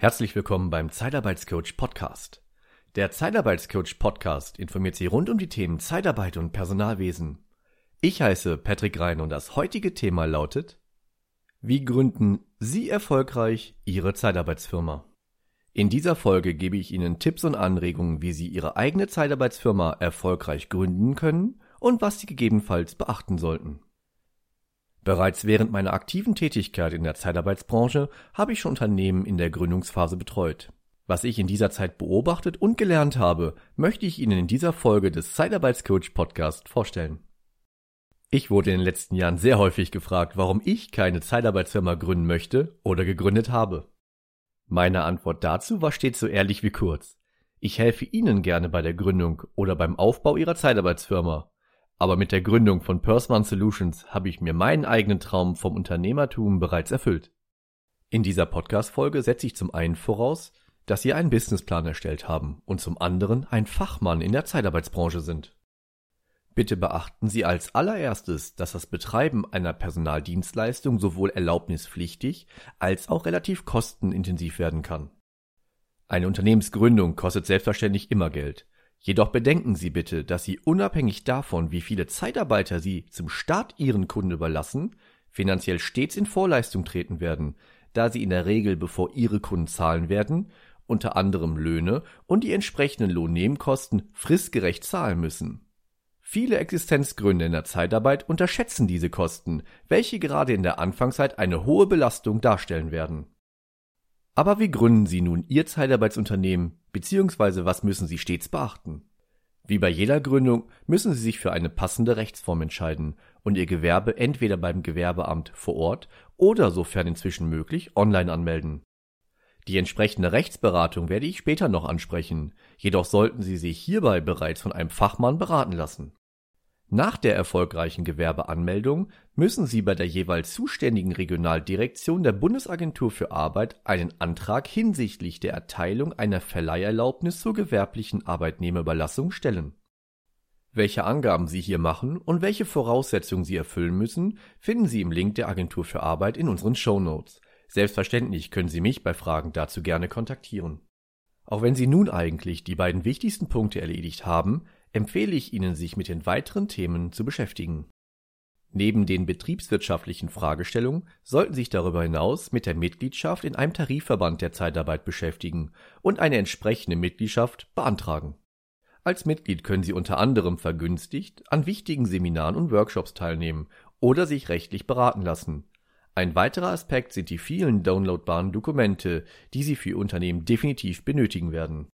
Herzlich willkommen beim Zeitarbeitscoach Podcast. Der Zeitarbeitscoach Podcast informiert Sie rund um die Themen Zeitarbeit und Personalwesen. Ich heiße Patrick Rein und das heutige Thema lautet Wie gründen Sie erfolgreich Ihre Zeitarbeitsfirma? In dieser Folge gebe ich Ihnen Tipps und Anregungen, wie Sie Ihre eigene Zeitarbeitsfirma erfolgreich gründen können und was Sie gegebenenfalls beachten sollten. Bereits während meiner aktiven Tätigkeit in der Zeitarbeitsbranche habe ich schon Unternehmen in der Gründungsphase betreut. Was ich in dieser Zeit beobachtet und gelernt habe, möchte ich Ihnen in dieser Folge des Zeitarbeitscoach Podcast vorstellen. Ich wurde in den letzten Jahren sehr häufig gefragt, warum ich keine Zeitarbeitsfirma gründen möchte oder gegründet habe. Meine Antwort dazu war stets so ehrlich wie kurz. Ich helfe Ihnen gerne bei der Gründung oder beim Aufbau Ihrer Zeitarbeitsfirma aber mit der Gründung von Persman Solutions habe ich mir meinen eigenen Traum vom Unternehmertum bereits erfüllt. In dieser Podcast-Folge setze ich zum einen voraus, dass Sie einen Businessplan erstellt haben und zum anderen ein Fachmann in der Zeitarbeitsbranche sind. Bitte beachten Sie als allererstes, dass das Betreiben einer Personaldienstleistung sowohl erlaubnispflichtig als auch relativ kostenintensiv werden kann. Eine Unternehmensgründung kostet selbstverständlich immer Geld. Jedoch bedenken Sie bitte, dass Sie unabhängig davon, wie viele Zeitarbeiter Sie zum Start Ihren Kunden überlassen, finanziell stets in Vorleistung treten werden, da Sie in der Regel, bevor Ihre Kunden zahlen werden, unter anderem Löhne und die entsprechenden Lohnnebenkosten fristgerecht zahlen müssen. Viele Existenzgründe in der Zeitarbeit unterschätzen diese Kosten, welche gerade in der Anfangszeit eine hohe Belastung darstellen werden. Aber wie gründen Sie nun Ihr Zeitarbeitsunternehmen, beziehungsweise was müssen Sie stets beachten? Wie bei jeder Gründung müssen Sie sich für eine passende Rechtsform entscheiden und Ihr Gewerbe entweder beim Gewerbeamt vor Ort oder sofern inzwischen möglich online anmelden. Die entsprechende Rechtsberatung werde ich später noch ansprechen, jedoch sollten Sie sich hierbei bereits von einem Fachmann beraten lassen. Nach der erfolgreichen Gewerbeanmeldung müssen Sie bei der jeweils zuständigen Regionaldirektion der Bundesagentur für Arbeit einen Antrag hinsichtlich der Erteilung einer Verleiherlaubnis zur gewerblichen Arbeitnehmerüberlassung stellen. Welche Angaben Sie hier machen und welche Voraussetzungen Sie erfüllen müssen, finden Sie im Link der Agentur für Arbeit in unseren Show Notes. Selbstverständlich können Sie mich bei Fragen dazu gerne kontaktieren. Auch wenn Sie nun eigentlich die beiden wichtigsten Punkte erledigt haben, empfehle ich Ihnen, sich mit den weiteren Themen zu beschäftigen. Neben den betriebswirtschaftlichen Fragestellungen sollten Sie sich darüber hinaus mit der Mitgliedschaft in einem Tarifverband der Zeitarbeit beschäftigen und eine entsprechende Mitgliedschaft beantragen. Als Mitglied können Sie unter anderem vergünstigt an wichtigen Seminaren und Workshops teilnehmen oder sich rechtlich beraten lassen. Ein weiterer Aspekt sind die vielen downloadbaren Dokumente, die Sie für Ihr Unternehmen definitiv benötigen werden.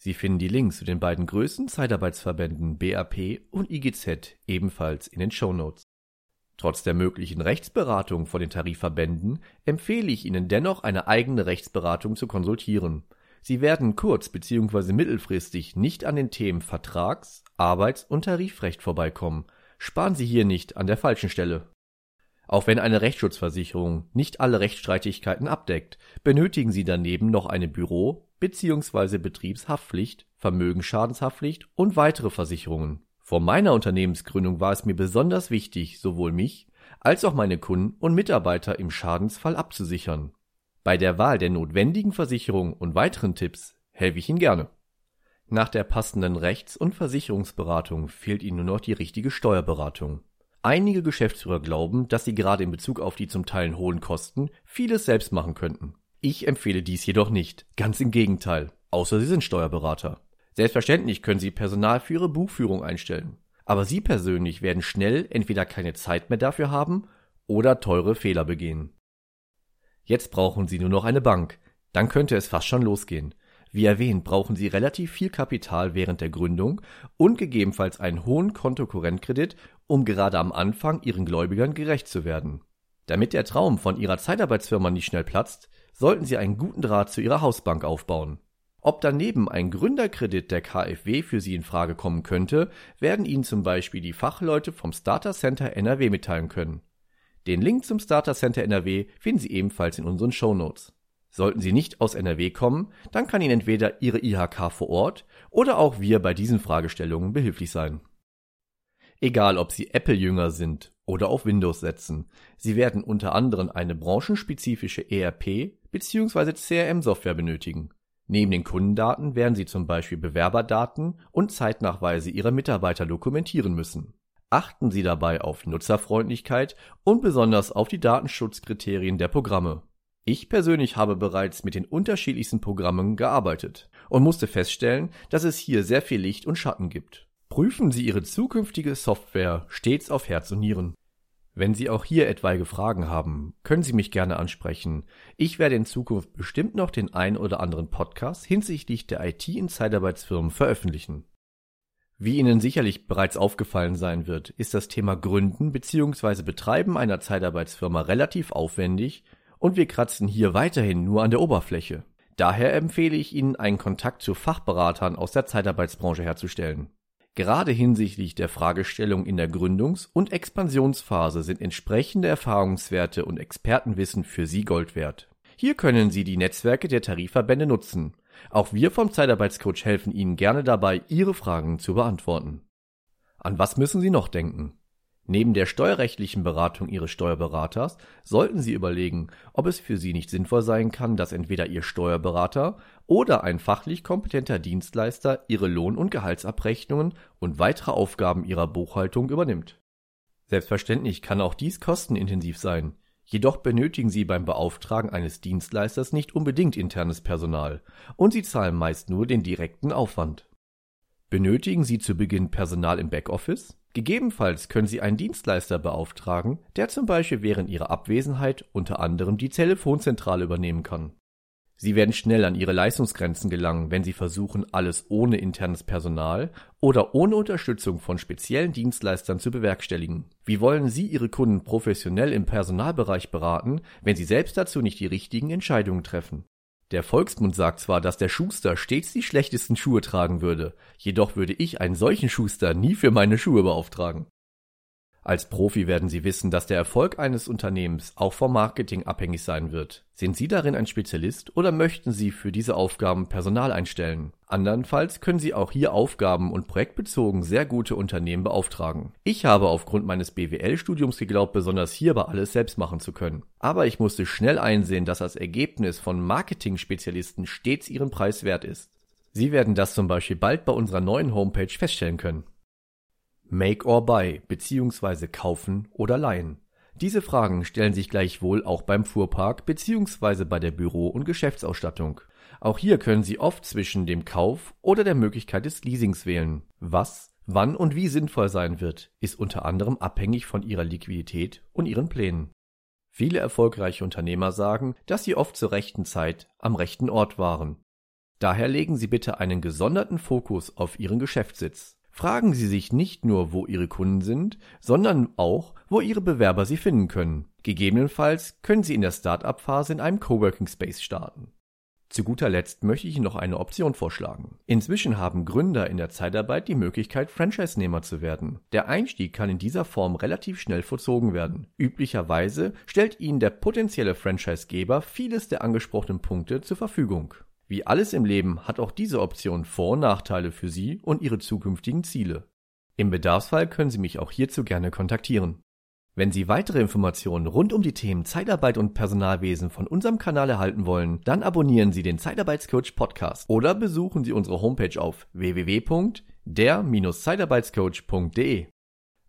Sie finden die Links zu den beiden größten Zeitarbeitsverbänden BAP und IGZ ebenfalls in den Show Notes. Trotz der möglichen Rechtsberatung von den Tarifverbänden empfehle ich Ihnen dennoch eine eigene Rechtsberatung zu konsultieren. Sie werden kurz- bzw. mittelfristig nicht an den Themen Vertrags-, Arbeits- und Tarifrecht vorbeikommen. Sparen Sie hier nicht an der falschen Stelle. Auch wenn eine Rechtsschutzversicherung nicht alle Rechtsstreitigkeiten abdeckt, benötigen Sie daneben noch eine Büro- bzw. Betriebshaftpflicht, Vermögensschadenshaftpflicht und weitere Versicherungen. Vor meiner Unternehmensgründung war es mir besonders wichtig, sowohl mich als auch meine Kunden und Mitarbeiter im Schadensfall abzusichern. Bei der Wahl der notwendigen Versicherung und weiteren Tipps helfe ich Ihnen gerne. Nach der passenden Rechts- und Versicherungsberatung fehlt Ihnen nur noch die richtige Steuerberatung. Einige Geschäftsführer glauben, dass sie gerade in Bezug auf die zum Teil hohen Kosten vieles selbst machen könnten. Ich empfehle dies jedoch nicht. Ganz im Gegenteil. Außer Sie sind Steuerberater. Selbstverständlich können Sie Personal für Ihre Buchführung einstellen. Aber Sie persönlich werden schnell entweder keine Zeit mehr dafür haben oder teure Fehler begehen. Jetzt brauchen Sie nur noch eine Bank. Dann könnte es fast schon losgehen. Wie erwähnt, brauchen Sie relativ viel Kapital während der Gründung und gegebenenfalls einen hohen Kontokorrentkredit, um gerade am Anfang Ihren Gläubigern gerecht zu werden. Damit der Traum von Ihrer Zeitarbeitsfirma nicht schnell platzt, sollten Sie einen guten Draht zu Ihrer Hausbank aufbauen. Ob daneben ein Gründerkredit der KfW für Sie in Frage kommen könnte, werden Ihnen zum Beispiel die Fachleute vom Starter Center NRW mitteilen können. Den Link zum Starter Center NRW finden Sie ebenfalls in unseren Show Notes. Sollten Sie nicht aus NRW kommen, dann kann Ihnen entweder Ihre IHK vor Ort oder auch wir bei diesen Fragestellungen behilflich sein. Egal, ob Sie Apple-Jünger sind oder auf Windows setzen. Sie werden unter anderem eine branchenspezifische ERP bzw. CRM-Software benötigen. Neben den Kundendaten werden Sie zum Beispiel Bewerberdaten und Zeitnachweise Ihrer Mitarbeiter dokumentieren müssen. Achten Sie dabei auf Nutzerfreundlichkeit und besonders auf die Datenschutzkriterien der Programme. Ich persönlich habe bereits mit den unterschiedlichsten Programmen gearbeitet und musste feststellen, dass es hier sehr viel Licht und Schatten gibt. Prüfen Sie Ihre zukünftige Software stets auf Herz und Nieren. Wenn Sie auch hier etwaige Fragen haben, können Sie mich gerne ansprechen. Ich werde in Zukunft bestimmt noch den ein oder anderen Podcast hinsichtlich der IT in Zeitarbeitsfirmen veröffentlichen. Wie Ihnen sicherlich bereits aufgefallen sein wird, ist das Thema Gründen bzw. Betreiben einer Zeitarbeitsfirma relativ aufwendig und wir kratzen hier weiterhin nur an der Oberfläche. Daher empfehle ich Ihnen, einen Kontakt zu Fachberatern aus der Zeitarbeitsbranche herzustellen. Gerade hinsichtlich der Fragestellung in der Gründungs- und Expansionsphase sind entsprechende Erfahrungswerte und Expertenwissen für Sie Gold wert. Hier können Sie die Netzwerke der Tarifverbände nutzen. Auch wir vom Zeitarbeitscoach helfen Ihnen gerne dabei, Ihre Fragen zu beantworten. An was müssen Sie noch denken? Neben der steuerrechtlichen Beratung Ihres Steuerberaters sollten Sie überlegen, ob es für Sie nicht sinnvoll sein kann, dass entweder Ihr Steuerberater oder ein fachlich kompetenter Dienstleister Ihre Lohn- und Gehaltsabrechnungen und weitere Aufgaben Ihrer Buchhaltung übernimmt. Selbstverständlich kann auch dies kostenintensiv sein. Jedoch benötigen Sie beim Beauftragen eines Dienstleisters nicht unbedingt internes Personal und Sie zahlen meist nur den direkten Aufwand. Benötigen Sie zu Beginn Personal im Backoffice? Gegebenenfalls können Sie einen Dienstleister beauftragen, der zum Beispiel während Ihrer Abwesenheit unter anderem die Telefonzentrale übernehmen kann. Sie werden schnell an Ihre Leistungsgrenzen gelangen, wenn Sie versuchen, alles ohne internes Personal oder ohne Unterstützung von speziellen Dienstleistern zu bewerkstelligen. Wie wollen Sie Ihre Kunden professionell im Personalbereich beraten, wenn Sie selbst dazu nicht die richtigen Entscheidungen treffen? Der Volksmund sagt zwar, dass der Schuster stets die schlechtesten Schuhe tragen würde, jedoch würde ich einen solchen Schuster nie für meine Schuhe beauftragen. Als Profi werden Sie wissen, dass der Erfolg eines Unternehmens auch vom Marketing abhängig sein wird. Sind Sie darin ein Spezialist oder möchten Sie für diese Aufgaben Personal einstellen? Andernfalls können Sie auch hier Aufgaben und projektbezogen sehr gute Unternehmen beauftragen. Ich habe aufgrund meines BWL-Studiums geglaubt, besonders hierbei alles selbst machen zu können. Aber ich musste schnell einsehen, dass das Ergebnis von Marketing-Spezialisten stets ihren Preis wert ist. Sie werden das zum Beispiel bald bei unserer neuen Homepage feststellen können. Make or Buy bzw. kaufen oder leihen. Diese Fragen stellen sich gleichwohl auch beim Fuhrpark bzw. bei der Büro- und Geschäftsausstattung. Auch hier können Sie oft zwischen dem Kauf oder der Möglichkeit des Leasings wählen. Was, wann und wie sinnvoll sein wird, ist unter anderem abhängig von Ihrer Liquidität und Ihren Plänen. Viele erfolgreiche Unternehmer sagen, dass sie oft zur rechten Zeit am rechten Ort waren. Daher legen Sie bitte einen gesonderten Fokus auf Ihren Geschäftssitz. Fragen Sie sich nicht nur, wo Ihre Kunden sind, sondern auch, wo Ihre Bewerber sie finden können. Gegebenenfalls können Sie in der Start-up-Phase in einem Coworking Space starten. Zu guter Letzt möchte ich noch eine Option vorschlagen. Inzwischen haben Gründer in der Zeitarbeit die Möglichkeit, Franchise-Nehmer zu werden. Der Einstieg kann in dieser Form relativ schnell vollzogen werden. Üblicherweise stellt Ihnen der potenzielle Franchise-Geber vieles der angesprochenen Punkte zur Verfügung. Wie alles im Leben hat auch diese Option Vor- und Nachteile für Sie und Ihre zukünftigen Ziele. Im Bedarfsfall können Sie mich auch hierzu gerne kontaktieren. Wenn Sie weitere Informationen rund um die Themen Zeitarbeit und Personalwesen von unserem Kanal erhalten wollen, dann abonnieren Sie den Zeitarbeitscoach Podcast oder besuchen Sie unsere Homepage auf www.der-zeitarbeitscoach.de.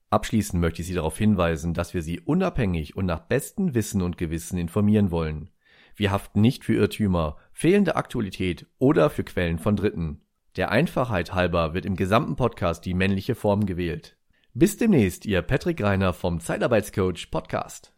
Abschließend möchte ich Sie darauf hinweisen, dass wir Sie unabhängig und nach bestem Wissen und Gewissen informieren wollen. Wir haften nicht für Irrtümer, fehlende Aktualität oder für Quellen von Dritten. Der Einfachheit halber wird im gesamten Podcast die männliche Form gewählt. Bis demnächst, ihr Patrick Reiner vom Zeitarbeitscoach Podcast.